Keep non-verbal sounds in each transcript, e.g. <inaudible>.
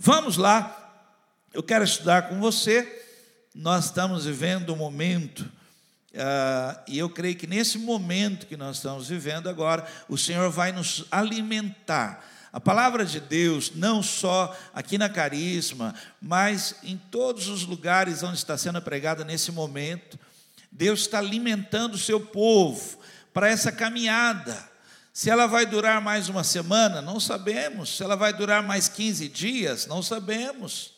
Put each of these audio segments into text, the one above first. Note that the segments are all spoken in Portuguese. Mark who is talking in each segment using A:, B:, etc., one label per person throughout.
A: Vamos lá, eu quero estudar com você. Nós estamos vivendo um momento, uh, e eu creio que nesse momento que nós estamos vivendo agora, o Senhor vai nos alimentar. A palavra de Deus, não só aqui na Carisma, mas em todos os lugares onde está sendo pregada nesse momento, Deus está alimentando o seu povo para essa caminhada. Se ela vai durar mais uma semana, não sabemos. Se ela vai durar mais 15 dias, não sabemos.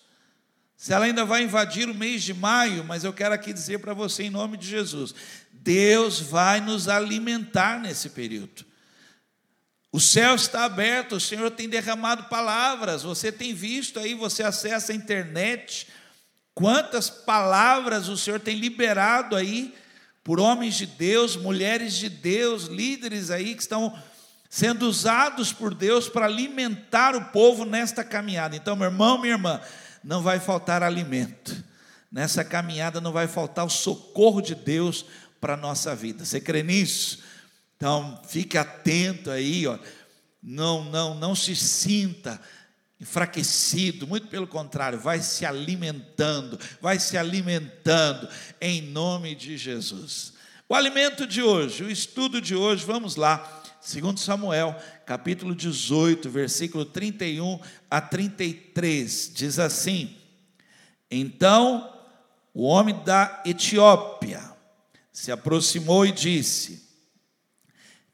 A: Se ela ainda vai invadir o mês de maio, mas eu quero aqui dizer para você, em nome de Jesus, Deus vai nos alimentar nesse período. O céu está aberto, o Senhor tem derramado palavras, você tem visto aí, você acessa a internet, quantas palavras o Senhor tem liberado aí por homens de Deus, mulheres de Deus, líderes aí que estão sendo usados por Deus para alimentar o povo nesta caminhada. Então, meu irmão, minha irmã, não vai faltar alimento. Nessa caminhada não vai faltar o socorro de Deus para a nossa vida. Você crê nisso? Então, fique atento aí, ó. Não, não, não se sinta enfraquecido, muito pelo contrário, vai se alimentando, vai se alimentando em nome de Jesus. O alimento de hoje, o estudo de hoje, vamos lá, segundo Samuel, capítulo 18, versículo 31 a 33, diz assim: Então o homem da Etiópia se aproximou e disse: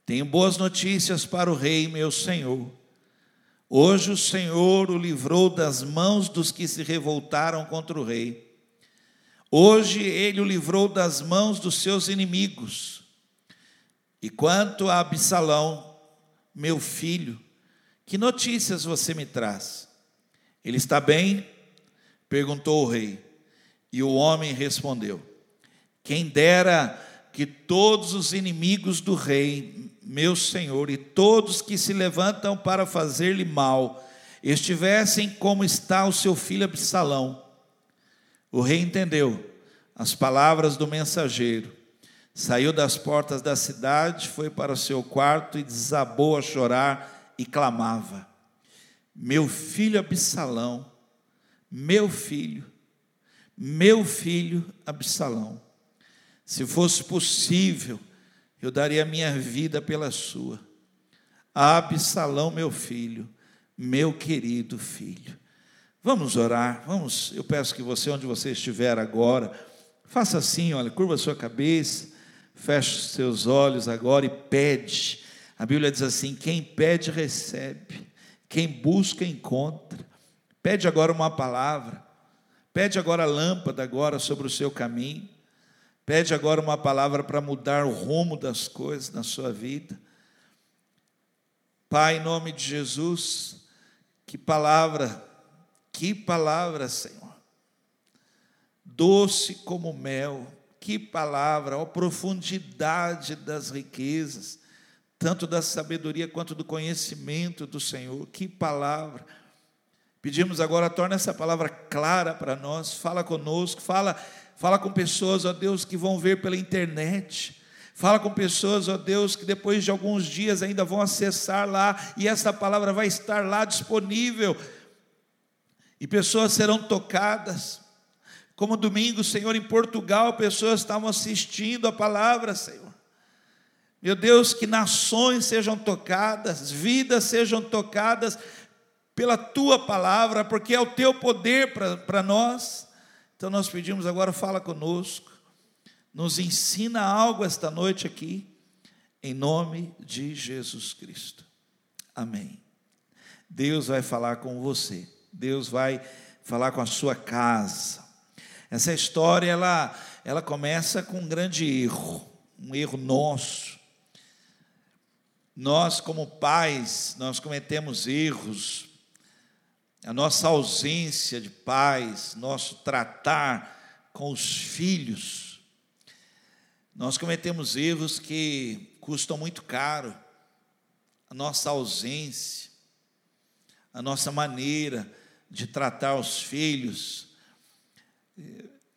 A: Tenho boas notícias para o rei, meu senhor. Hoje o Senhor o livrou das mãos dos que se revoltaram contra o rei. Hoje ele o livrou das mãos dos seus inimigos. E quanto a Absalão, meu filho, que notícias você me traz? Ele está bem? perguntou o rei. E o homem respondeu: Quem dera que todos os inimigos do rei, meu senhor, e todos que se levantam para fazer-lhe mal, estivessem como está o seu filho Absalão. O rei entendeu as palavras do mensageiro, saiu das portas da cidade, foi para o seu quarto e desabou a chorar e clamava: Meu filho Absalão, meu filho, meu filho Absalão. Se fosse possível, eu daria minha vida pela sua. Absalão, meu filho, meu querido filho. Vamos orar, vamos. Eu peço que você, onde você estiver agora, faça assim, olha, curva a sua cabeça, feche os seus olhos agora e pede. A Bíblia diz assim: quem pede, recebe, quem busca, encontra. Pede agora uma palavra, pede agora a lâmpada agora sobre o seu caminho. Pede agora uma palavra para mudar o rumo das coisas na sua vida. Pai, em nome de Jesus, que palavra, que palavra, Senhor. Doce como mel, que palavra, ó profundidade das riquezas, tanto da sabedoria quanto do conhecimento do Senhor, que palavra. Pedimos agora, torna essa palavra clara para nós, fala conosco, fala Fala com pessoas, ó Deus, que vão ver pela internet. Fala com pessoas, ó Deus, que depois de alguns dias ainda vão acessar lá e essa palavra vai estar lá disponível. E pessoas serão tocadas. Como domingo, Senhor, em Portugal, pessoas estavam assistindo a palavra, Senhor. Meu Deus, que nações sejam tocadas, vidas sejam tocadas pela tua palavra, porque é o teu poder para nós. Então nós pedimos agora, fala conosco, nos ensina algo esta noite aqui, em nome de Jesus Cristo. Amém. Deus vai falar com você, Deus vai falar com a sua casa. Essa história ela, ela começa com um grande erro, um erro nosso. Nós, como pais, nós cometemos erros a nossa ausência de paz, nosso tratar com os filhos. Nós cometemos erros que custam muito caro. A nossa ausência, a nossa maneira de tratar os filhos,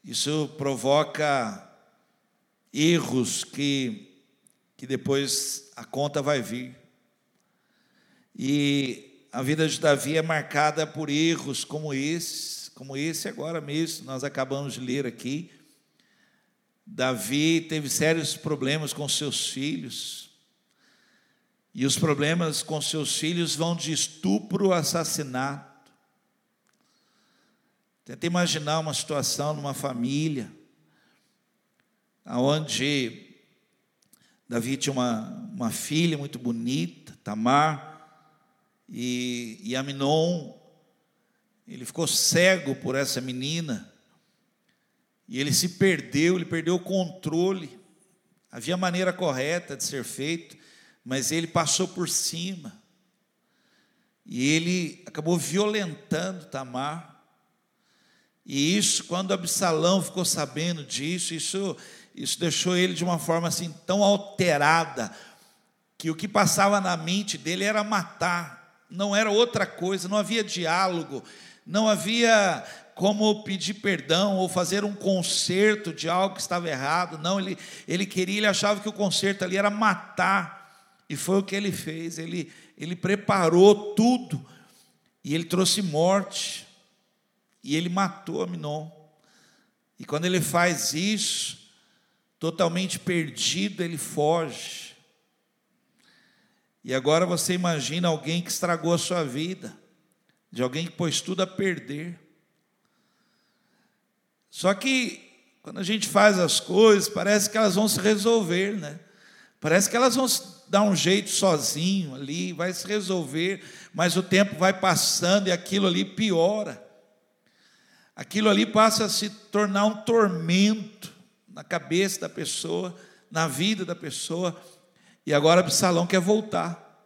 A: isso provoca erros que, que depois a conta vai vir. E a vida de Davi é marcada por erros como esse, como esse agora mesmo, nós acabamos de ler aqui. Davi teve sérios problemas com seus filhos, e os problemas com seus filhos vão de estupro a assassinato. Tenta imaginar uma situação numa família, onde Davi tinha uma, uma filha muito bonita, Tamar, e, e Aminon, ele ficou cego por essa menina, e ele se perdeu, ele perdeu o controle. Havia maneira correta de ser feito, mas ele passou por cima. E ele acabou violentando Tamar. E isso, quando Absalão ficou sabendo disso, isso, isso deixou ele de uma forma assim tão alterada, que o que passava na mente dele era matar, não era outra coisa, não havia diálogo, não havia como pedir perdão ou fazer um conserto de algo que estava errado. Não, ele, ele queria, ele achava que o conserto ali era matar. E foi o que ele fez. Ele, ele preparou tudo. E ele trouxe morte. E ele matou Aminon. E quando ele faz isso, totalmente perdido, ele foge. E agora você imagina alguém que estragou a sua vida, de alguém que pôs tudo a perder. Só que quando a gente faz as coisas, parece que elas vão se resolver, né? Parece que elas vão dar um jeito sozinho ali, vai se resolver, mas o tempo vai passando e aquilo ali piora. Aquilo ali passa a se tornar um tormento na cabeça da pessoa, na vida da pessoa. E agora Absalão quer voltar.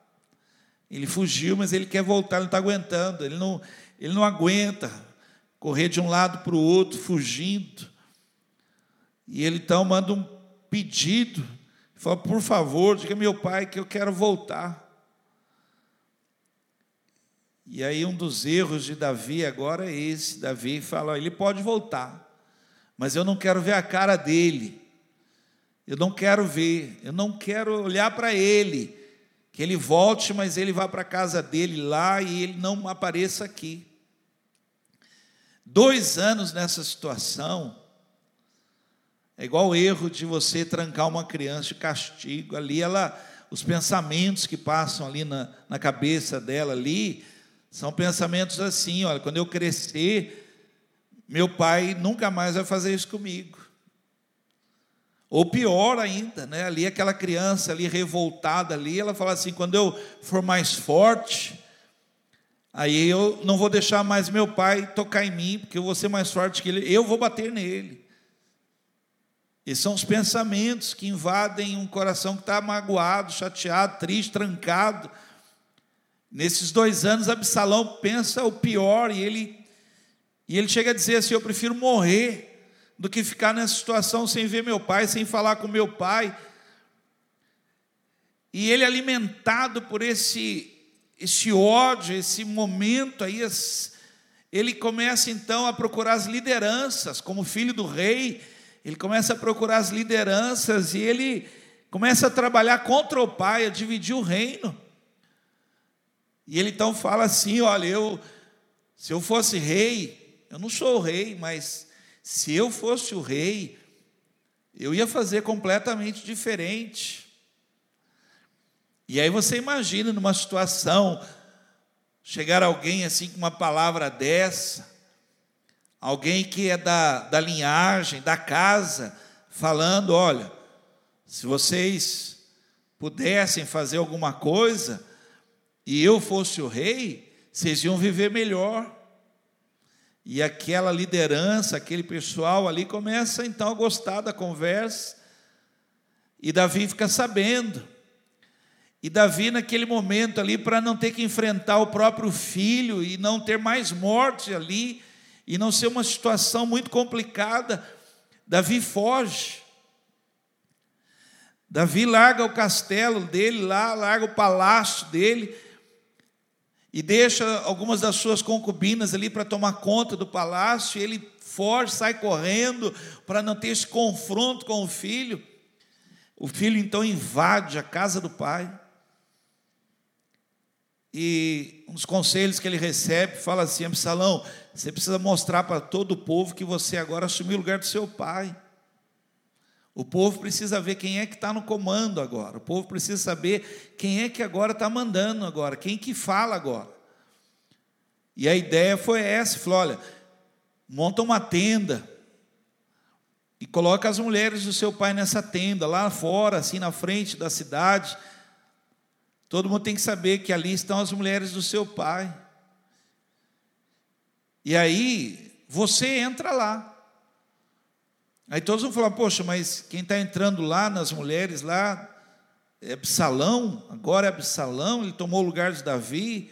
A: Ele fugiu, mas ele quer voltar, ele não está aguentando, ele não, ele não aguenta correr de um lado para o outro, fugindo. E ele então manda um pedido, fala: por favor, diga meu pai que eu quero voltar. E aí um dos erros de Davi agora é esse: Davi fala, ele pode voltar, mas eu não quero ver a cara dele, eu não quero ver, eu não quero olhar para ele, que ele volte, mas ele vá para a casa dele lá e ele não apareça aqui. Dois anos nessa situação é igual o erro de você trancar uma criança de castigo. Ali ela, os pensamentos que passam ali na, na cabeça dela ali, são pensamentos assim, olha, quando eu crescer, meu pai nunca mais vai fazer isso comigo. Ou pior ainda, né? Ali aquela criança ali revoltada ali, ela fala assim, quando eu for mais forte, Aí eu não vou deixar mais meu pai tocar em mim, porque eu vou ser mais forte que ele, eu vou bater nele. Esses são os pensamentos que invadem um coração que está magoado, chateado, triste, trancado. Nesses dois anos, Absalão pensa o pior e ele, e ele chega a dizer assim: Eu prefiro morrer do que ficar nessa situação sem ver meu pai, sem falar com meu pai. E ele, alimentado por esse esse ódio, esse momento aí, ele começa então a procurar as lideranças, como filho do rei, ele começa a procurar as lideranças e ele começa a trabalhar contra o pai, a dividir o reino. E ele então fala assim: olha, eu, se eu fosse rei, eu não sou o rei, mas se eu fosse o rei, eu ia fazer completamente diferente. E aí você imagina numa situação, chegar alguém assim com uma palavra dessa, alguém que é da, da linhagem, da casa, falando: olha, se vocês pudessem fazer alguma coisa e eu fosse o rei, vocês iam viver melhor. E aquela liderança, aquele pessoal ali começa então a gostar da conversa. E Davi fica sabendo. E Davi, naquele momento ali, para não ter que enfrentar o próprio filho e não ter mais morte ali, e não ser uma situação muito complicada, Davi foge. Davi larga o castelo dele lá, larga o palácio dele, e deixa algumas das suas concubinas ali para tomar conta do palácio, e ele foge, sai correndo, para não ter esse confronto com o filho. O filho então invade a casa do pai. e dos conselhos que ele recebe fala assim: Absalão, você precisa mostrar para todo o povo que você agora assumiu o lugar do seu pai. O povo precisa ver quem é que está no comando agora. O povo precisa saber quem é que agora está mandando agora, quem que fala agora. E a ideia foi essa: falou, olha, monta uma tenda e coloca as mulheres do seu pai nessa tenda, lá fora, assim na frente da cidade. Todo mundo tem que saber que ali estão as mulheres do seu pai. E aí, você entra lá. Aí todos vão falar: Poxa, mas quem está entrando lá nas mulheres lá é Absalão, agora é Absalão, ele tomou o lugar de Davi.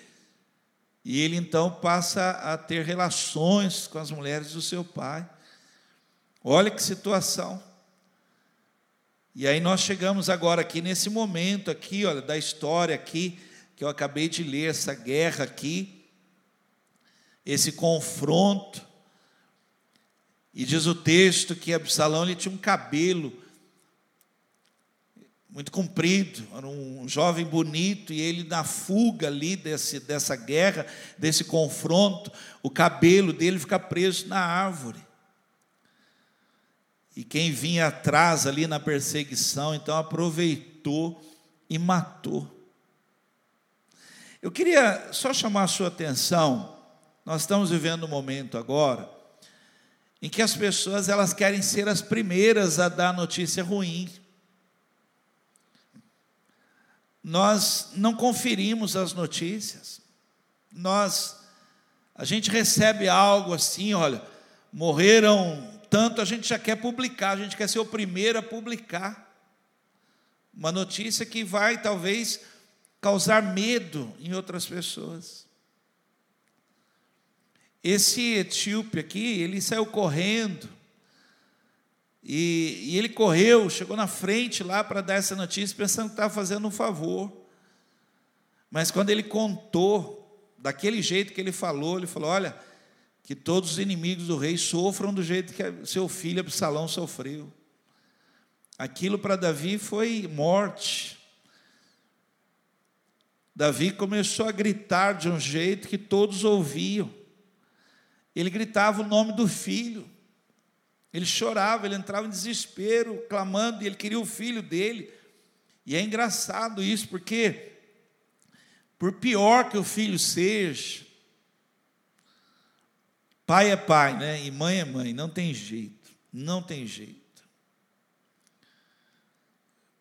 A: E ele então passa a ter relações com as mulheres do seu pai. Olha que situação. E aí nós chegamos agora aqui nesse momento aqui, olha, da história aqui que eu acabei de ler essa guerra aqui, esse confronto e diz o texto que Absalão ele tinha um cabelo muito comprido, era um jovem bonito, e ele na fuga ali desse, dessa guerra, desse confronto, o cabelo dele fica preso na árvore. E quem vinha atrás ali na perseguição, então aproveitou e matou. Eu queria só chamar a sua atenção, nós estamos vivendo um momento agora, em que as pessoas elas querem ser as primeiras a dar notícia ruim. Nós não conferimos as notícias. Nós a gente recebe algo assim, olha, morreram tanto, a gente já quer publicar, a gente quer ser o primeiro a publicar. Uma notícia que vai talvez causar medo em outras pessoas. Esse etíope aqui, ele saiu correndo, e, e ele correu, chegou na frente lá para dar essa notícia, pensando que estava fazendo um favor. Mas quando ele contou, daquele jeito que ele falou, ele falou: Olha, que todos os inimigos do rei sofram do jeito que seu filho Absalão sofreu. Aquilo para Davi foi morte. Davi começou a gritar de um jeito que todos ouviam. Ele gritava o nome do filho. Ele chorava, ele entrava em desespero, clamando, e ele queria o filho dele. E é engraçado isso, porque, por pior que o filho seja, pai é pai, né? E mãe é mãe, não tem jeito, não tem jeito.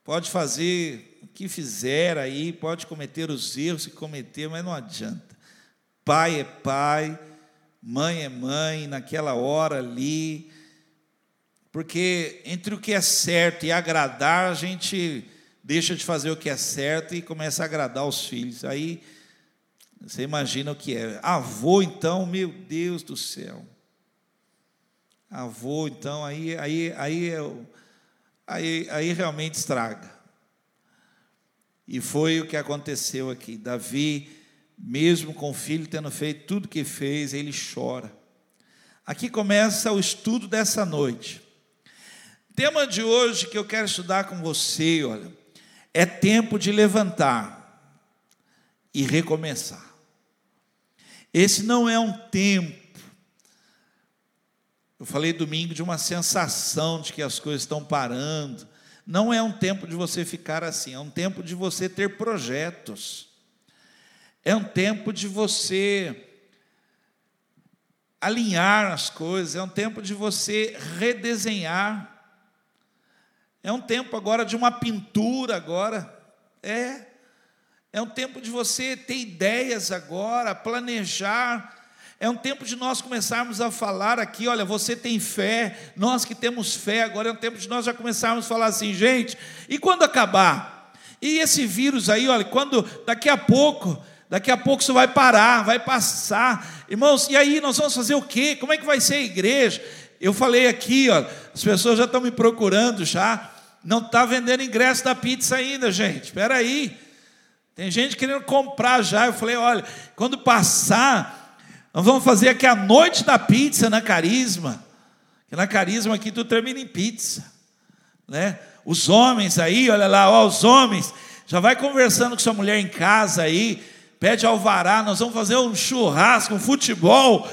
A: Pode fazer o que fizer aí, pode cometer os erros que cometer, mas não adianta. Pai é pai, mãe é mãe, naquela hora ali, porque entre o que é certo e agradar, a gente deixa de fazer o que é certo e começa a agradar os filhos. Aí você imagina o que é. Avô, então, meu Deus do céu. Avô, então, aí, aí, aí, aí, aí realmente estraga. E foi o que aconteceu aqui. Davi mesmo com o filho tendo feito tudo que fez, ele chora. Aqui começa o estudo dessa noite. Tema de hoje que eu quero estudar com você, olha, é tempo de levantar e recomeçar. Esse não é um tempo. Eu falei domingo de uma sensação de que as coisas estão parando. Não é um tempo de você ficar assim, é um tempo de você ter projetos é um tempo de você alinhar as coisas, é um tempo de você redesenhar. É um tempo agora de uma pintura agora. É. É um tempo de você ter ideias agora, planejar. É um tempo de nós começarmos a falar aqui, olha, você tem fé, nós que temos fé, agora é um tempo de nós já começarmos a falar assim, gente, e quando acabar? E esse vírus aí, olha, quando daqui a pouco Daqui a pouco isso vai parar, vai passar. Irmãos, e aí nós vamos fazer o quê? Como é que vai ser a igreja? Eu falei aqui, ó, as pessoas já estão me procurando já. Não está vendendo ingresso da pizza ainda, gente. Espera aí. Tem gente querendo comprar já. Eu falei, olha, quando passar, nós vamos fazer aqui a noite da pizza na Carisma. Que na Carisma aqui tu termina em pizza, né? Os homens aí, olha lá, ó, os homens, já vai conversando com sua mulher em casa aí, pede alvará, nós vamos fazer um churrasco, um futebol.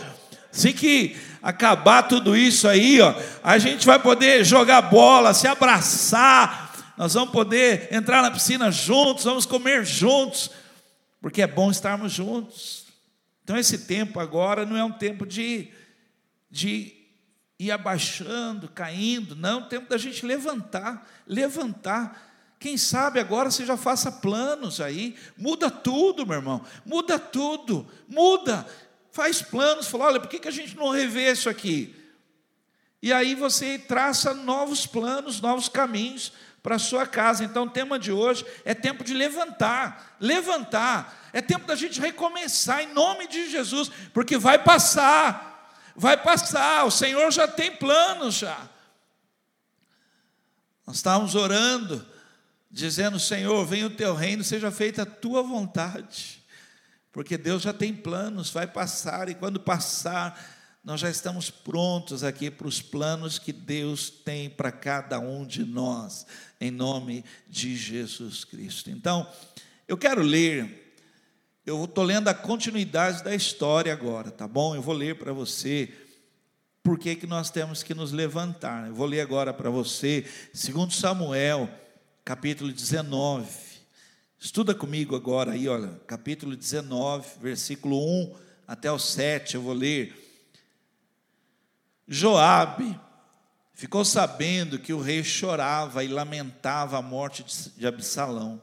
A: Assim que acabar tudo isso aí, ó, a gente vai poder jogar bola, se abraçar, nós vamos poder entrar na piscina juntos, vamos comer juntos, porque é bom estarmos juntos. Então, esse tempo agora não é um tempo de, de ir abaixando, caindo, não, é um tempo da gente levantar, levantar. Quem sabe agora você já faça planos aí, muda tudo, meu irmão, muda tudo, muda. Faz planos, fala, olha, por que, que a gente não revê isso aqui? E aí você traça novos planos, novos caminhos para a sua casa. Então o tema de hoje é tempo de levantar, levantar, é tempo da gente recomeçar em nome de Jesus, porque vai passar, vai passar, o Senhor já tem planos já. Nós estávamos orando, dizendo, Senhor, venha o teu reino, seja feita a tua vontade porque Deus já tem planos, vai passar, e quando passar, nós já estamos prontos aqui para os planos que Deus tem para cada um de nós, em nome de Jesus Cristo. Então, eu quero ler, eu estou lendo a continuidade da história agora, tá bom? Eu vou ler para você por que, que nós temos que nos levantar. Eu vou ler agora para você, segundo Samuel, capítulo 19. Estuda comigo agora aí, olha, capítulo 19, versículo 1 até o 7, eu vou ler. Joabe ficou sabendo que o rei chorava e lamentava a morte de Absalão.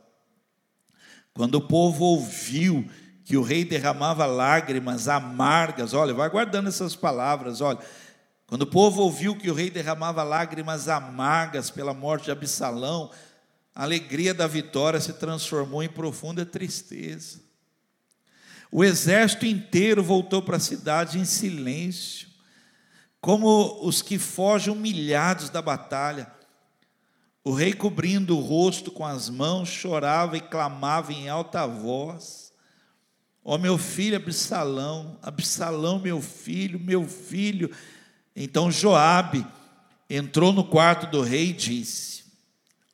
A: Quando o povo ouviu que o rei derramava lágrimas amargas, olha, vai guardando essas palavras, olha. Quando o povo ouviu que o rei derramava lágrimas amargas pela morte de Absalão, a alegria da vitória se transformou em profunda tristeza. O exército inteiro voltou para a cidade em silêncio, como os que fogem humilhados da batalha. O rei, cobrindo o rosto com as mãos, chorava e clamava em alta voz: Ó oh, meu filho Absalão, Absalão, meu filho, meu filho. Então Joabe entrou no quarto do rei e disse: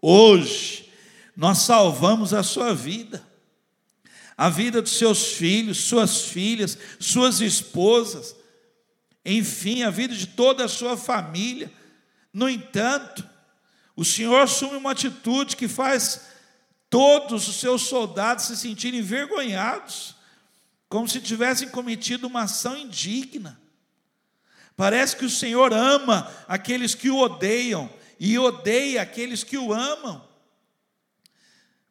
A: Hoje, nós salvamos a sua vida, a vida dos seus filhos, suas filhas, suas esposas, enfim, a vida de toda a sua família. No entanto, o Senhor assume uma atitude que faz todos os seus soldados se sentirem envergonhados, como se tivessem cometido uma ação indigna. Parece que o Senhor ama aqueles que o odeiam, e odeia aqueles que o amam.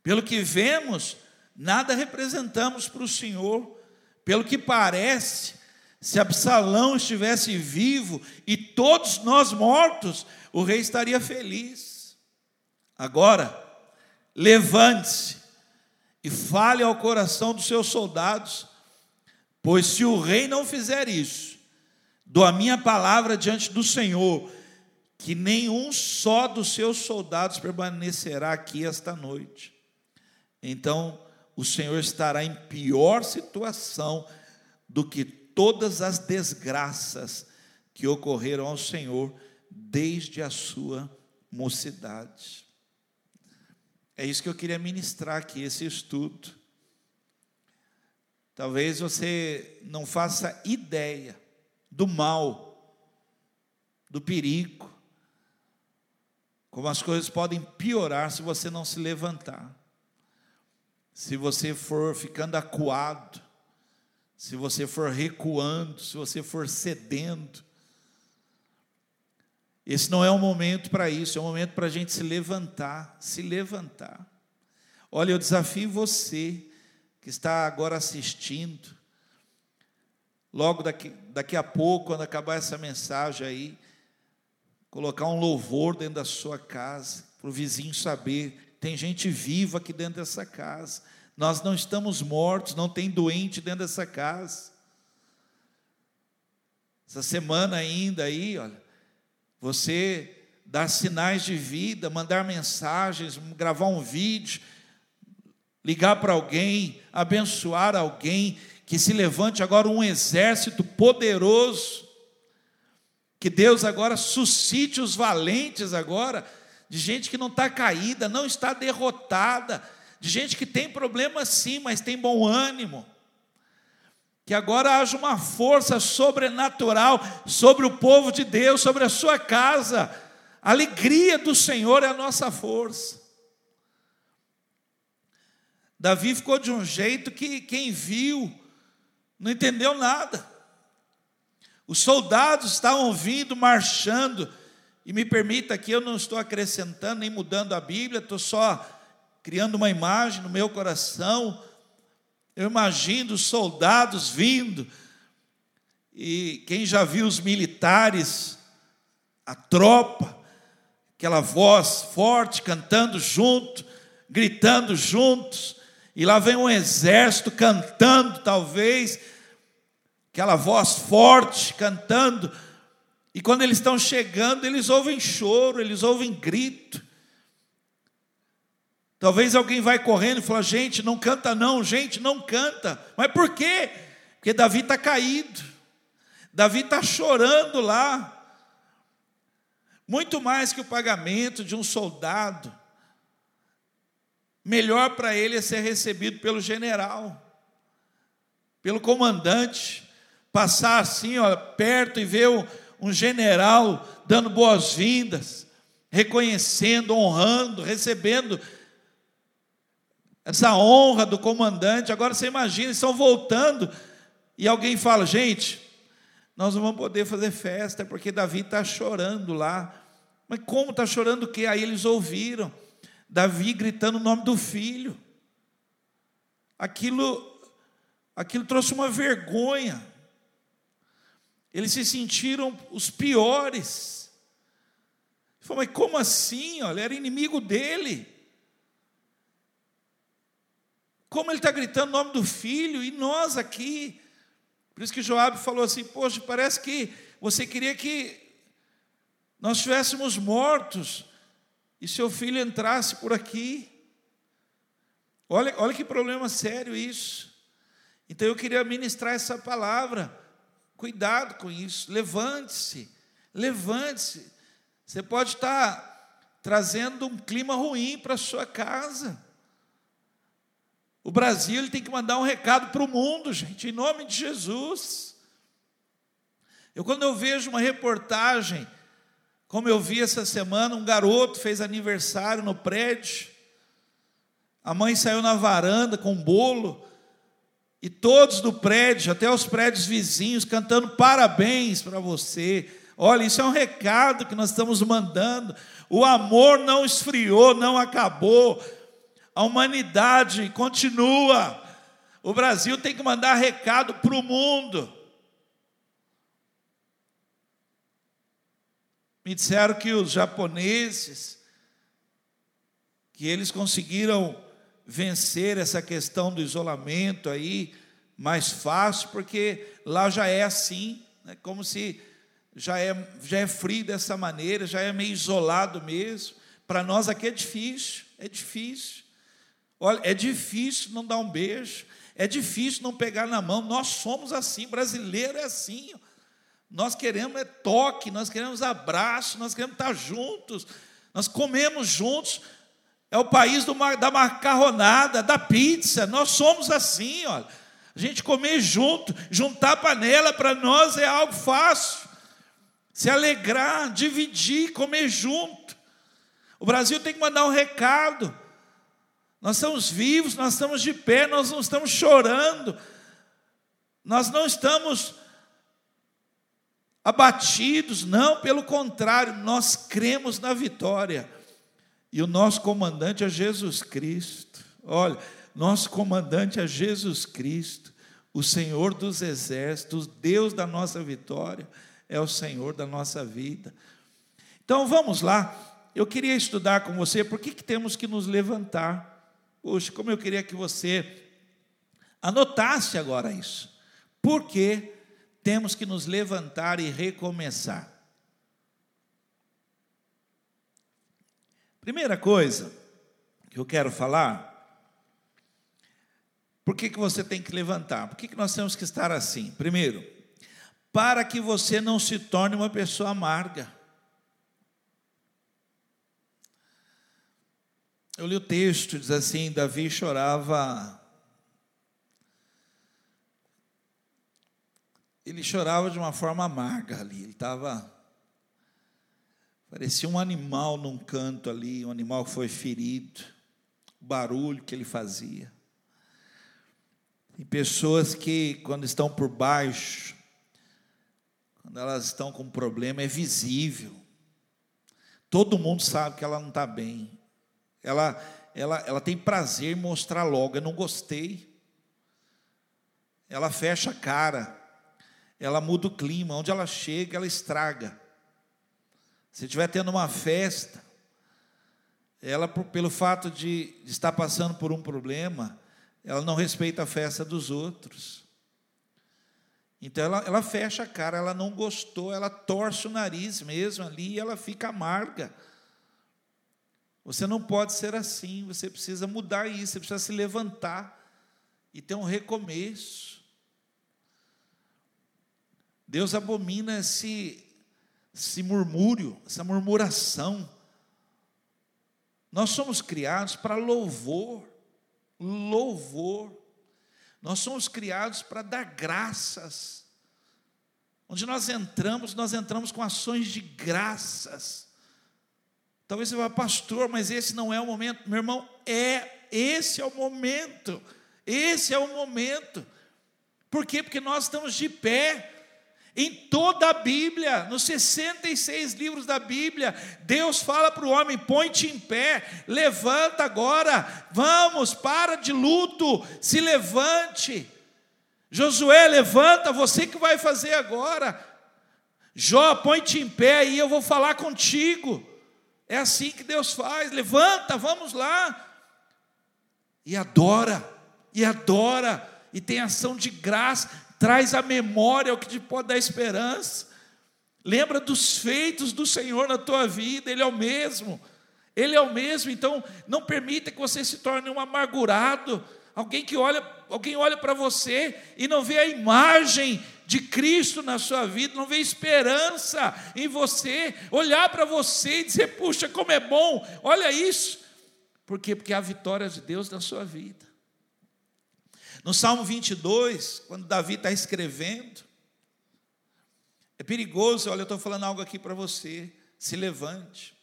A: Pelo que vemos, nada representamos para o Senhor. Pelo que parece, se Absalão estivesse vivo e todos nós mortos, o rei estaria feliz. Agora, levante-se e fale ao coração dos seus soldados, pois se o rei não fizer isso, dou a minha palavra diante do Senhor, que nenhum só dos seus soldados permanecerá aqui esta noite. Então, o Senhor estará em pior situação do que todas as desgraças que ocorreram ao Senhor desde a sua mocidade. É isso que eu queria ministrar aqui, esse estudo. Talvez você não faça ideia do mal, do perigo, como as coisas podem piorar se você não se levantar. Se você for ficando acuado, se você for recuando, se você for cedendo. Esse não é o momento para isso, é o momento para a gente se levantar, se levantar. Olha, eu desafio você que está agora assistindo, logo daqui, daqui a pouco, quando acabar essa mensagem aí, colocar um louvor dentro da sua casa, para o vizinho saber, tem gente viva aqui dentro dessa casa. Nós não estamos mortos, não tem doente dentro dessa casa. Essa semana ainda aí, olha, você dar sinais de vida, mandar mensagens, gravar um vídeo, ligar para alguém, abençoar alguém, que se levante agora um exército poderoso que Deus agora suscite os valentes agora, de gente que não está caída, não está derrotada, de gente que tem problema sim, mas tem bom ânimo. Que agora haja uma força sobrenatural sobre o povo de Deus, sobre a sua casa. A alegria do Senhor é a nossa força. Davi ficou de um jeito que quem viu não entendeu nada. Os soldados estavam vindo, marchando, e me permita que eu não estou acrescentando nem mudando a Bíblia, estou só criando uma imagem no meu coração. Eu imagino os soldados vindo, e quem já viu os militares, a tropa, aquela voz forte cantando junto, gritando juntos, e lá vem um exército cantando, talvez, aquela voz forte cantando, e quando eles estão chegando, eles ouvem choro, eles ouvem grito. Talvez alguém vai correndo e fala: gente, não canta não, gente, não canta. Mas por quê? Porque Davi está caído, Davi está chorando lá. Muito mais que o pagamento de um soldado, melhor para ele é ser recebido pelo general, pelo comandante, passar assim, ó, perto e ver um, um general dando boas-vindas, reconhecendo, honrando, recebendo essa honra do comandante. Agora você imagina, estão voltando e alguém fala: gente, nós não vamos poder fazer festa porque Davi está chorando lá. Mas como está chorando o quê? Aí eles ouviram. Davi gritando o nome do filho. Aquilo, aquilo trouxe uma vergonha. Eles se sentiram os piores. Falou, mas como assim? Olha, era inimigo dele. Como ele está gritando o nome do filho e nós aqui. Por isso que Joabe falou assim: Poxa, parece que você queria que nós estivéssemos mortos e seu filho entrasse por aqui. Olha, olha que problema sério isso. Então eu queria ministrar essa palavra. Cuidado com isso. Levante-se. Levante-se. Você pode estar trazendo um clima ruim para a sua casa. O Brasil ele tem que mandar um recado para o mundo, gente, em nome de Jesus. Eu, quando eu vejo uma reportagem como eu vi essa semana, um garoto fez aniversário no prédio. A mãe saiu na varanda com um bolo. E todos do prédio, até os prédios vizinhos, cantando parabéns para você. Olha, isso é um recado que nós estamos mandando. O amor não esfriou, não acabou. A humanidade continua. O Brasil tem que mandar recado para o mundo. Me disseram que os japoneses, que eles conseguiram vencer essa questão do isolamento aí mais fácil, porque lá já é assim, né? como se já é, já é frio dessa maneira, já é meio isolado mesmo. Para nós aqui é difícil, é difícil. Olha, é difícil não dar um beijo, é difícil não pegar na mão. Nós somos assim, brasileiro é assim. Nós queremos é toque, nós queremos abraço, nós queremos estar juntos, nós comemos juntos. É o país do, da macarronada, da pizza. Nós somos assim, olha. A gente comer junto, juntar panela para nós é algo fácil. Se alegrar, dividir, comer junto. O Brasil tem que mandar um recado. Nós estamos vivos, nós estamos de pé, nós não estamos chorando. Nós não estamos abatidos, não, pelo contrário, nós cremos na vitória. E o nosso comandante é Jesus Cristo. Olha, nosso comandante é Jesus Cristo, o Senhor dos exércitos, Deus da nossa vitória, é o Senhor da nossa vida. Então vamos lá, eu queria estudar com você por que, que temos que nos levantar. Poxa, como eu queria que você anotasse agora isso. Por que temos que nos levantar e recomeçar. Primeira coisa que eu quero falar, por que, que você tem que levantar? Por que, que nós temos que estar assim? Primeiro, para que você não se torne uma pessoa amarga. eu li o texto, diz assim: Davi chorava. Ele chorava de uma forma amarga ali, ele estava. Parecia um animal num canto ali, um animal que foi ferido, o barulho que ele fazia. E pessoas que, quando estão por baixo, quando elas estão com um problema, é visível. Todo mundo sabe que ela não está bem. Ela, ela, ela tem prazer em mostrar logo, eu não gostei. Ela fecha a cara, ela muda o clima, onde ela chega, ela estraga. Se estiver tendo uma festa, ela, pelo fato de estar passando por um problema, ela não respeita a festa dos outros. Então ela, ela fecha a cara, ela não gostou, ela torce o nariz mesmo ali e ela fica amarga. Você não pode ser assim, você precisa mudar isso, você precisa se levantar e ter um recomeço. Deus abomina esse, esse murmúrio, essa murmuração. Nós somos criados para louvor, louvor. Nós somos criados para dar graças. Onde nós entramos, nós entramos com ações de graças. Talvez você vá, pastor, mas esse não é o momento. Meu irmão, é, esse é o momento. Esse é o momento. Por quê? Porque nós estamos de pé. Em toda a Bíblia, nos 66 livros da Bíblia, Deus fala para o homem: põe-te em pé, levanta agora, vamos, para de luto, se levante. Josué, levanta, você que vai fazer agora. Jó, põe-te em pé e eu vou falar contigo. É assim que Deus faz. Levanta, vamos lá. E adora, e adora, e tem ação de graça, traz a memória o que te pode dar esperança. Lembra dos feitos do Senhor na tua vida, Ele é o mesmo. Ele é o mesmo, então não permita que você se torne um amargurado, alguém que olha, alguém olha para você e não vê a imagem de Cristo na sua vida, não vê esperança em você, olhar para você e dizer: puxa, como é bom, olha isso. Por quê? Porque há vitória de Deus na sua vida. No Salmo 22, quando Davi está escrevendo, é perigoso, olha, eu estou falando algo aqui para você, se levante.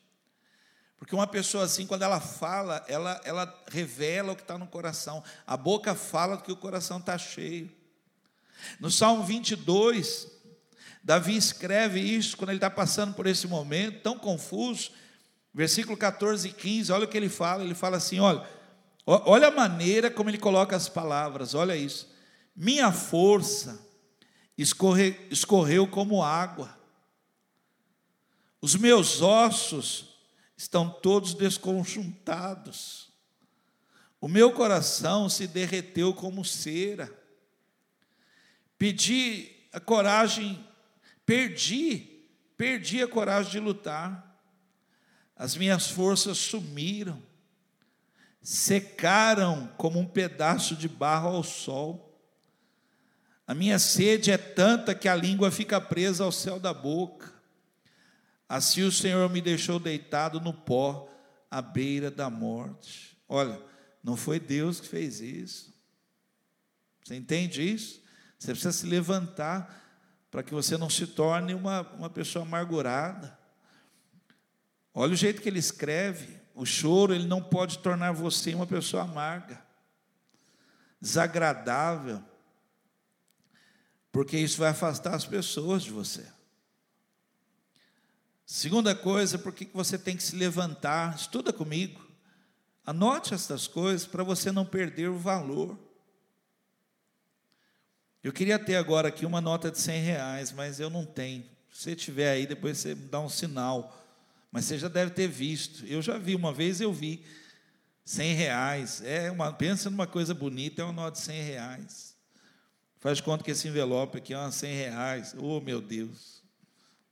A: Porque uma pessoa assim, quando ela fala, ela, ela revela o que está no coração. A boca fala do que o coração está cheio. No Salmo 22, Davi escreve isso quando ele está passando por esse momento tão confuso. Versículo 14 e 15, olha o que ele fala. Ele fala assim: olha, olha a maneira como ele coloca as palavras, olha isso. Minha força escorre, escorreu como água, os meus ossos estão todos desconjuntados, o meu coração se derreteu como cera. Pedi a coragem, perdi, perdi a coragem de lutar. As minhas forças sumiram, secaram como um pedaço de barro ao sol. A minha sede é tanta que a língua fica presa ao céu da boca. Assim o Senhor me deixou deitado no pó, à beira da morte. Olha, não foi Deus que fez isso. Você entende isso? Você precisa se levantar para que você não se torne uma, uma pessoa amargurada. Olha o jeito que ele escreve. O choro ele não pode tornar você uma pessoa amarga, desagradável, porque isso vai afastar as pessoas de você. Segunda coisa, por que você tem que se levantar? Estuda comigo. Anote essas coisas para você não perder o valor. Eu queria ter agora aqui uma nota de 100 reais, mas eu não tenho. Se tiver aí, depois você dá um sinal. Mas você já deve ter visto. Eu já vi, uma vez eu vi. 100 reais. É uma, pensa numa coisa bonita, é uma nota de 100 reais. Faz conta que esse envelope aqui é uma 100 reais. Oh, meu Deus.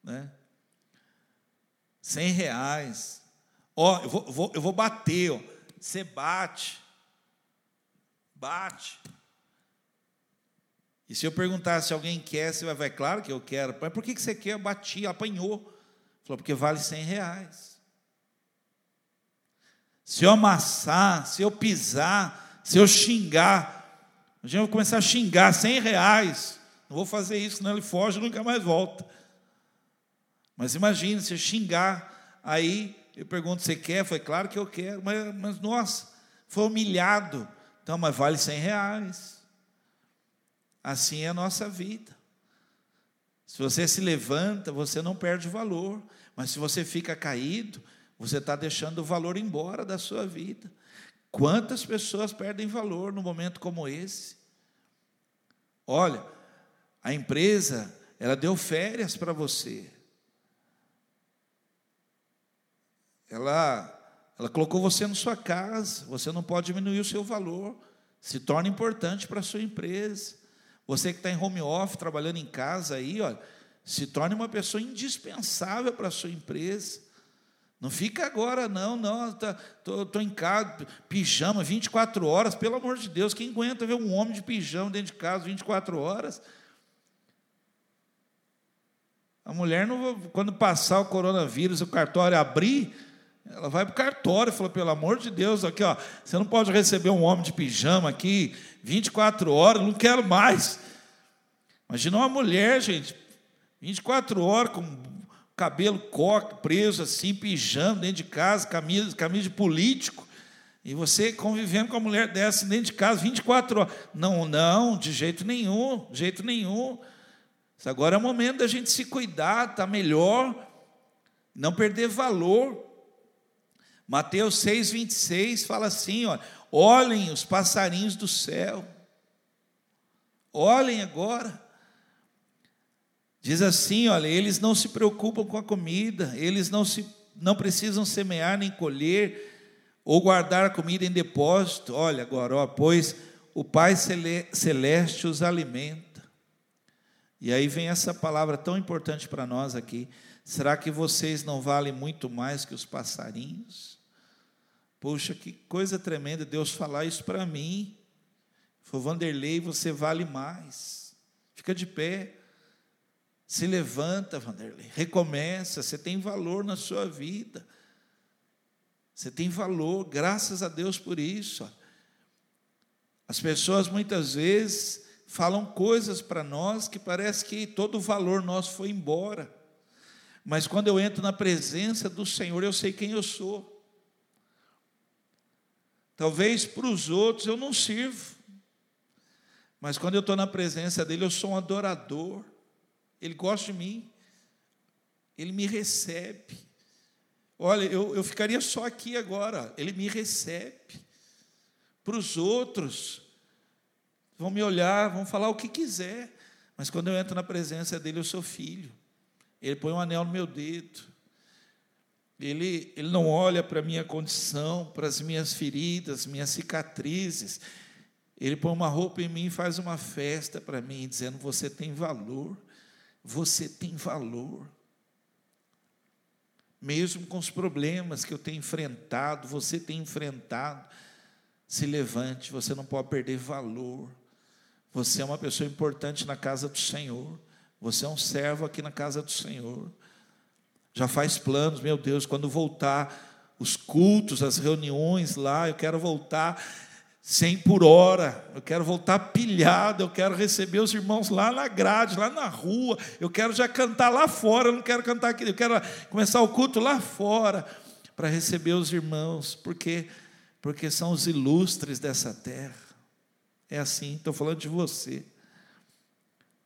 A: Né? 100 reais. Ó, eu vou, vou, eu vou bater, ó. Você bate. Bate. E se eu perguntar se alguém quer, você vai, vai claro que eu quero. Mas por que você quer? Eu bati, apanhou. Falou, porque vale 100 reais. Se eu amassar, se eu pisar, se eu xingar, a gente vai começar a xingar 100 reais. Não vou fazer isso, senão ele foge e nunca mais volta. Mas imagine, se xingar, aí eu pergunto, você quer? Foi claro que eu quero, mas, mas nossa, foi humilhado. Então, mas vale 100 reais. Assim é a nossa vida. Se você se levanta, você não perde valor. Mas se você fica caído, você está deixando o valor embora da sua vida. Quantas pessoas perdem valor num momento como esse? Olha, a empresa, ela deu férias para você. Ela, ela colocou você na sua casa, você não pode diminuir o seu valor, se torna importante para a sua empresa. Você que está em home office, trabalhando em casa aí, olha, se torne uma pessoa indispensável para a sua empresa. Não fica agora, não, não, tá, em casa, pijama 24 horas, pelo amor de Deus, quem aguenta ver um homem de pijama dentro de casa 24 horas? A mulher, não, quando passar o coronavírus, o cartório abrir, ela vai para o cartório e fala, pelo amor de Deus, aqui, ó, você não pode receber um homem de pijama aqui 24 horas, não quero mais. Imagina uma mulher, gente, 24 horas com cabelo coque, preso assim, pijama dentro de casa, camisa, camisa de político. E você convivendo com a mulher dessa dentro de casa 24 horas. Não, não, de jeito nenhum, de jeito nenhum. Agora é o momento da gente se cuidar, tá melhor, não perder valor. Mateus 6:26 fala assim, ó, olhem os passarinhos do céu. Olhem agora. Diz assim, olha, eles não se preocupam com a comida, eles não se não precisam semear nem colher ou guardar a comida em depósito. Olha agora, ó, pois o Pai celeste os alimenta. E aí vem essa palavra tão importante para nós aqui. Será que vocês não valem muito mais que os passarinhos? Poxa, que coisa tremenda Deus falar isso para mim. Foi Vanderlei, você vale mais. Fica de pé. Se levanta, Vanderlei. Recomeça. Você tem valor na sua vida. Você tem valor, graças a Deus por isso. As pessoas muitas vezes falam coisas para nós que parece que todo o valor nosso foi embora. Mas quando eu entro na presença do Senhor, eu sei quem eu sou. Talvez para os outros eu não sirvo, mas quando eu estou na presença dEle, eu sou um adorador. Ele gosta de mim, Ele me recebe. Olha, eu, eu ficaria só aqui agora, Ele me recebe. Para os outros, vão me olhar, vão falar o que quiser, mas quando eu entro na presença dEle, eu sou filho. Ele põe um anel no meu dedo. Ele, ele não olha para a minha condição, para as minhas feridas, minhas cicatrizes. Ele põe uma roupa em mim e faz uma festa para mim, dizendo: Você tem valor, você tem valor. Mesmo com os problemas que eu tenho enfrentado, você tem enfrentado, se levante, você não pode perder valor. Você é uma pessoa importante na casa do Senhor. Você é um servo aqui na casa do Senhor já faz planos, meu Deus, quando voltar os cultos, as reuniões lá, eu quero voltar 100 por hora, eu quero voltar pilhado, eu quero receber os irmãos lá na grade, lá na rua, eu quero já cantar lá fora, eu não quero cantar aqui, eu quero começar o culto lá fora, para receber os irmãos, porque, porque são os ilustres dessa terra. É assim, estou falando de você.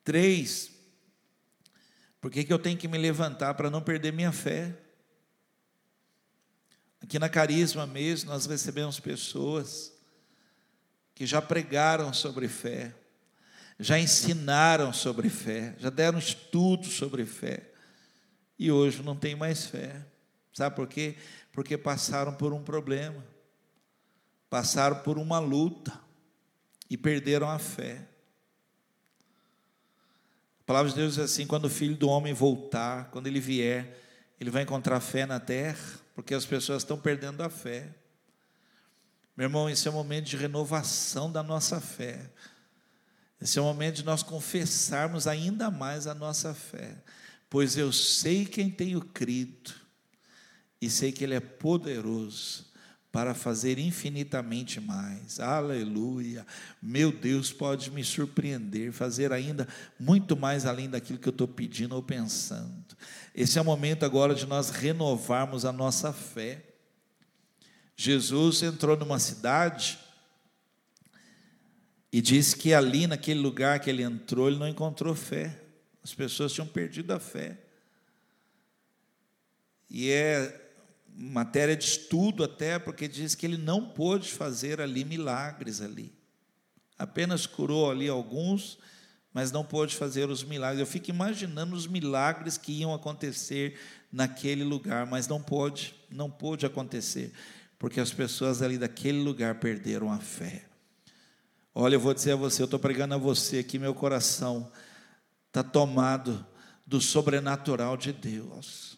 A: Três, por que, que eu tenho que me levantar para não perder minha fé? Aqui na Carisma mesmo, nós recebemos pessoas que já pregaram sobre fé, já ensinaram sobre fé, já deram estudos sobre fé, e hoje não tem mais fé. Sabe por quê? Porque passaram por um problema, passaram por uma luta e perderam a fé. Palavra de Deus diz assim: quando o filho do homem voltar, quando ele vier, ele vai encontrar fé na terra, porque as pessoas estão perdendo a fé. Meu irmão, esse é o momento de renovação da nossa fé. Esse é o momento de nós confessarmos ainda mais a nossa fé, pois eu sei quem tenho crido e sei que Ele é poderoso para fazer infinitamente mais. Aleluia. Meu Deus pode me surpreender, fazer ainda muito mais além daquilo que eu estou pedindo ou pensando. Esse é o momento agora de nós renovarmos a nossa fé. Jesus entrou numa cidade e disse que ali, naquele lugar que ele entrou, ele não encontrou fé. As pessoas tinham perdido a fé. E é matéria de estudo até, porque diz que ele não pôde fazer ali milagres ali. Apenas curou ali alguns, mas não pôde fazer os milagres. Eu fico imaginando os milagres que iam acontecer naquele lugar, mas não pôde, não pôde acontecer, porque as pessoas ali daquele lugar perderam a fé. Olha, eu vou dizer a você, eu estou pregando a você aqui, meu coração está tomado do sobrenatural de Deus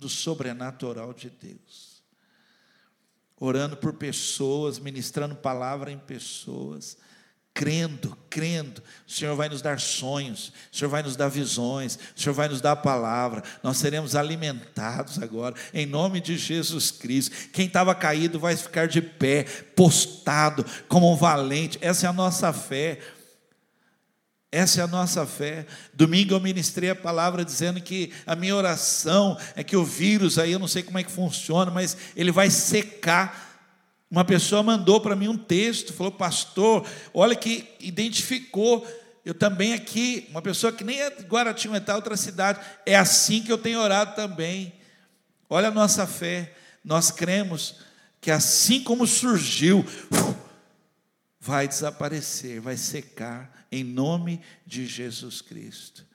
A: do sobrenatural de Deus. Orando por pessoas, ministrando palavra em pessoas, crendo, crendo. O Senhor vai nos dar sonhos, o Senhor vai nos dar visões, o Senhor vai nos dar a palavra. Nós seremos alimentados agora, em nome de Jesus Cristo. Quem estava caído vai ficar de pé, postado, como um valente. Essa é a nossa fé. Essa é a nossa fé. Domingo eu ministrei a palavra dizendo que a minha oração é que o vírus aí, eu não sei como é que funciona, mas ele vai secar. Uma pessoa mandou para mim um texto, falou, pastor, olha que identificou. Eu também aqui, uma pessoa que nem é Guaratinguetá, outra cidade, é assim que eu tenho orado também. Olha a nossa fé, nós cremos que assim como surgiu, vai desaparecer, vai secar em nome de Jesus Cristo,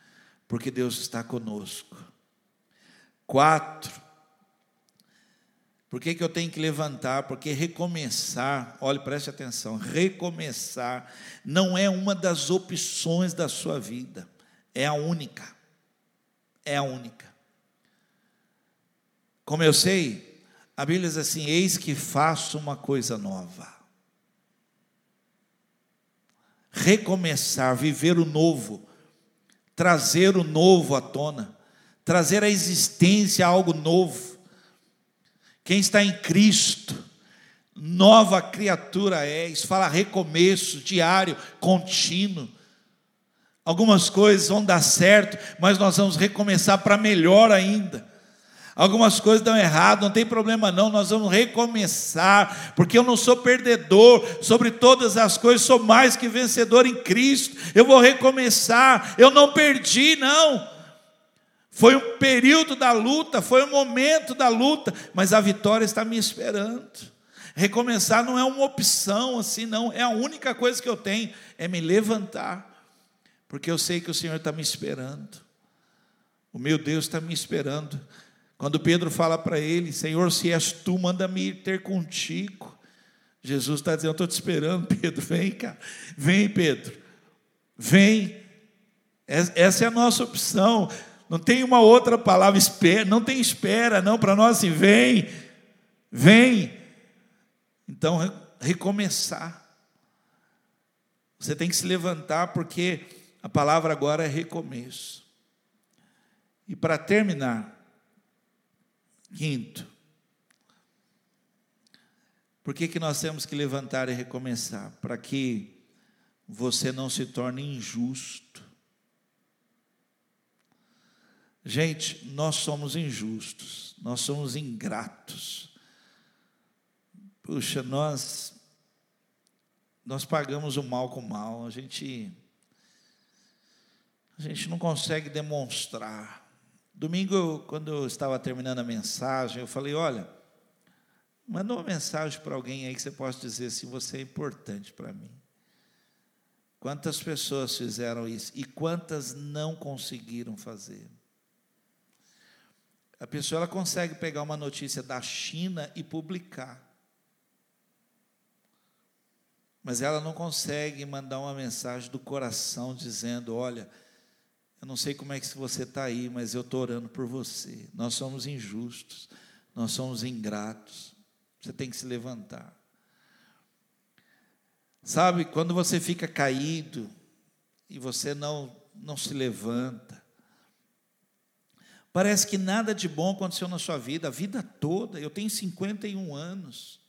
A: porque Deus está conosco. Quatro, por que, que eu tenho que levantar? Porque recomeçar, olhe, preste atenção, recomeçar não é uma das opções da sua vida, é a única. É a única. Como eu sei, a Bíblia diz assim: eis que faço uma coisa nova recomeçar, viver o novo, trazer o novo à tona, trazer à existência algo novo. Quem está em Cristo, nova criatura é, isso fala recomeço, diário, contínuo. Algumas coisas vão dar certo, mas nós vamos recomeçar para melhor ainda. Algumas coisas dão errado, não tem problema não, nós vamos recomeçar, porque eu não sou perdedor, sobre todas as coisas sou mais que vencedor em Cristo. Eu vou recomeçar, eu não perdi não. Foi um período da luta, foi um momento da luta, mas a vitória está me esperando. Recomeçar não é uma opção assim, não, é a única coisa que eu tenho, é me levantar, porque eu sei que o Senhor está me esperando, o meu Deus está me esperando. Quando Pedro fala para ele, Senhor, se és tu, manda-me ir ter contigo. Jesus está dizendo, estou te esperando, <laughs> Pedro, vem cá, vem, Pedro, vem. Essa é a nossa opção. Não tem uma outra palavra, espera, não tem espera, não, para nós assim, vem, vem. Então, recomeçar. Você tem que se levantar, porque a palavra agora é recomeço. E para terminar, Quinto, por que, que nós temos que levantar e recomeçar? Para que você não se torne injusto. Gente, nós somos injustos, nós somos ingratos. Puxa, nós nós pagamos o mal com o mal, a gente a gente não consegue demonstrar Domingo, quando eu estava terminando a mensagem, eu falei: olha, manda uma mensagem para alguém aí que você possa dizer se você é importante para mim. Quantas pessoas fizeram isso e quantas não conseguiram fazer? A pessoa ela consegue pegar uma notícia da China e publicar. Mas ela não consegue mandar uma mensagem do coração dizendo: olha, eu não sei como é que você está aí, mas eu estou orando por você. Nós somos injustos, nós somos ingratos. Você tem que se levantar. Sabe, quando você fica caído e você não, não se levanta, Parece que nada de bom aconteceu na sua vida, a vida toda. Eu tenho 51 anos.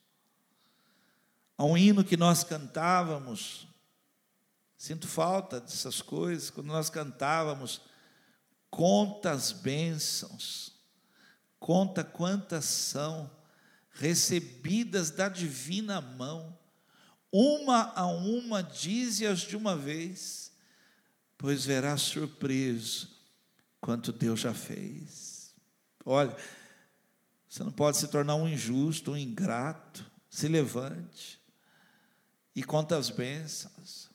A: Há um hino que nós cantávamos, sinto falta dessas coisas, quando nós cantávamos, conta as bênçãos, conta quantas são recebidas da divina mão, uma a uma, dize-as de uma vez, pois verás surpreso quanto Deus já fez. Olha, você não pode se tornar um injusto, um ingrato. Se levante e conta as bênçãos.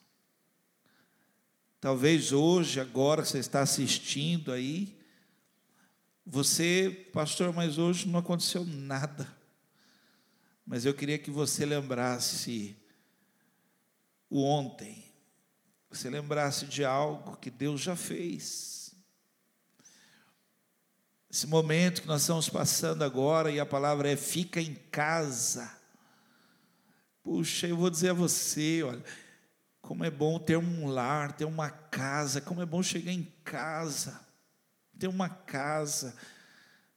A: Talvez hoje, agora você está assistindo aí, você, pastor, mas hoje não aconteceu nada. Mas eu queria que você lembrasse o ontem, você lembrasse de algo que Deus já fez. Esse momento que nós estamos passando agora, e a palavra é fica em casa. Puxa, eu vou dizer a você, olha, como é bom ter um lar, ter uma casa, como é bom chegar em casa, ter uma casa.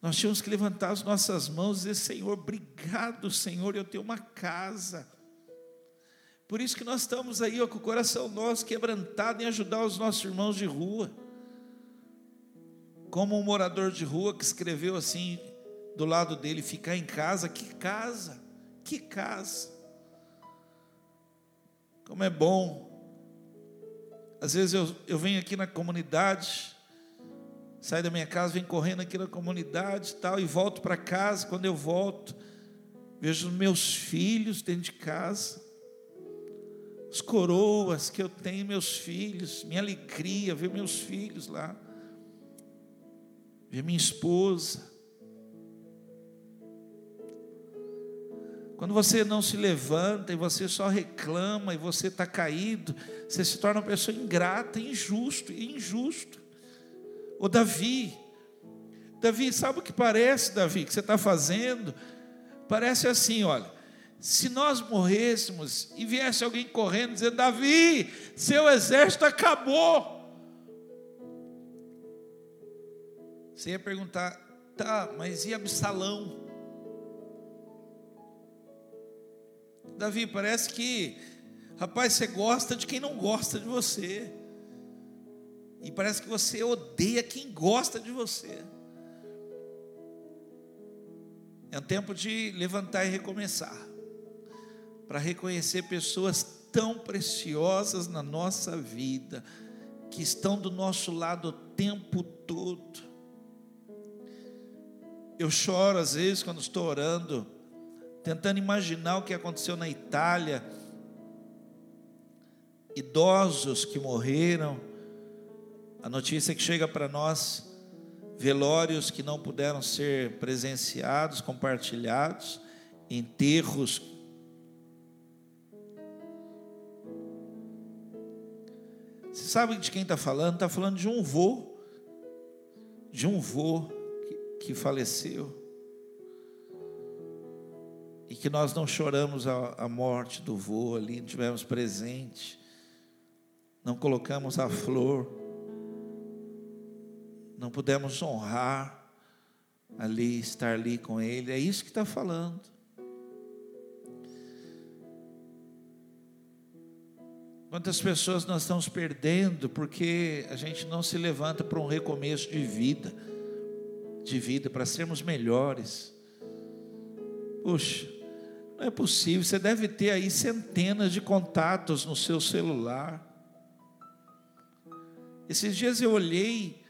A: Nós tínhamos que levantar as nossas mãos e dizer: Senhor, obrigado, Senhor, eu tenho uma casa. Por isso que nós estamos aí ó, com o coração nosso quebrantado em ajudar os nossos irmãos de rua como um morador de rua que escreveu assim do lado dele: ficar em casa, que casa, que casa. Como é bom. Às vezes eu, eu venho aqui na comunidade, saio da minha casa, venho correndo aqui na comunidade e tal, e volto para casa. Quando eu volto, vejo meus filhos dentro de casa, as coroas que eu tenho, meus filhos, minha alegria ver meus filhos lá ver minha esposa. Quando você não se levanta e você só reclama e você está caído, você se torna uma pessoa ingrata, injusto, injusto. O Davi, Davi, sabe o que parece, Davi, que você está fazendo? Parece assim, olha, se nós morrêssemos e viesse alguém correndo dizendo, Davi, seu exército acabou. Você ia perguntar, tá, mas e Absalão? Davi, parece que, rapaz, você gosta de quem não gosta de você. E parece que você odeia quem gosta de você. É um tempo de levantar e recomeçar. Para reconhecer pessoas tão preciosas na nossa vida, que estão do nosso lado o tempo todo. Eu choro às vezes quando estou orando, tentando imaginar o que aconteceu na Itália. Idosos que morreram, a notícia que chega para nós, velórios que não puderam ser presenciados, compartilhados, enterros. Você sabe de quem está falando? Está falando de um vô, de um vô que faleceu. E que nós não choramos a, a morte do vô ali, não tivemos presente, não colocamos a flor, não pudemos honrar ali, estar ali com ele. É isso que está falando. Quantas pessoas nós estamos perdendo porque a gente não se levanta para um recomeço de vida de vida, para sermos melhores. Puxa, não é possível, você deve ter aí centenas de contatos no seu celular. Esses dias eu olhei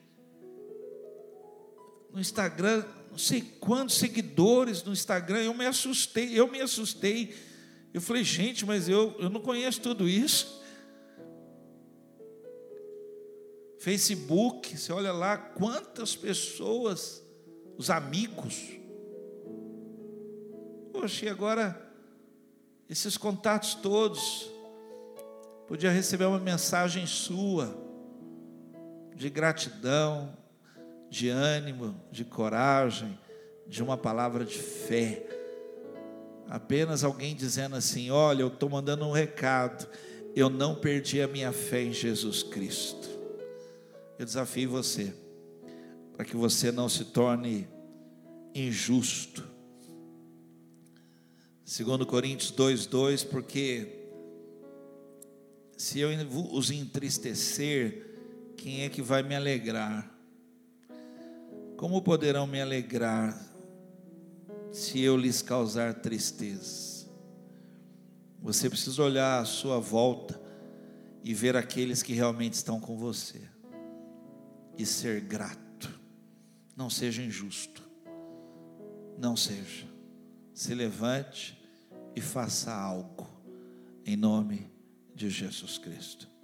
A: no Instagram, não sei quantos seguidores no Instagram, eu me assustei, eu me assustei. Eu falei, gente, mas eu, eu não conheço tudo isso. Facebook, você olha lá quantas pessoas os amigos. Poxa, e agora esses contatos todos, podia receber uma mensagem sua, de gratidão, de ânimo, de coragem, de uma palavra de fé. Apenas alguém dizendo assim: Olha, eu estou mandando um recado, eu não perdi a minha fé em Jesus Cristo. Eu desafio você para que você não se torne injusto. Segundo Coríntios 2:2, porque se eu os entristecer, quem é que vai me alegrar? Como poderão me alegrar se eu lhes causar tristeza? Você precisa olhar à sua volta e ver aqueles que realmente estão com você e ser grato. Não seja injusto. Não seja. Se levante e faça algo em nome de Jesus Cristo.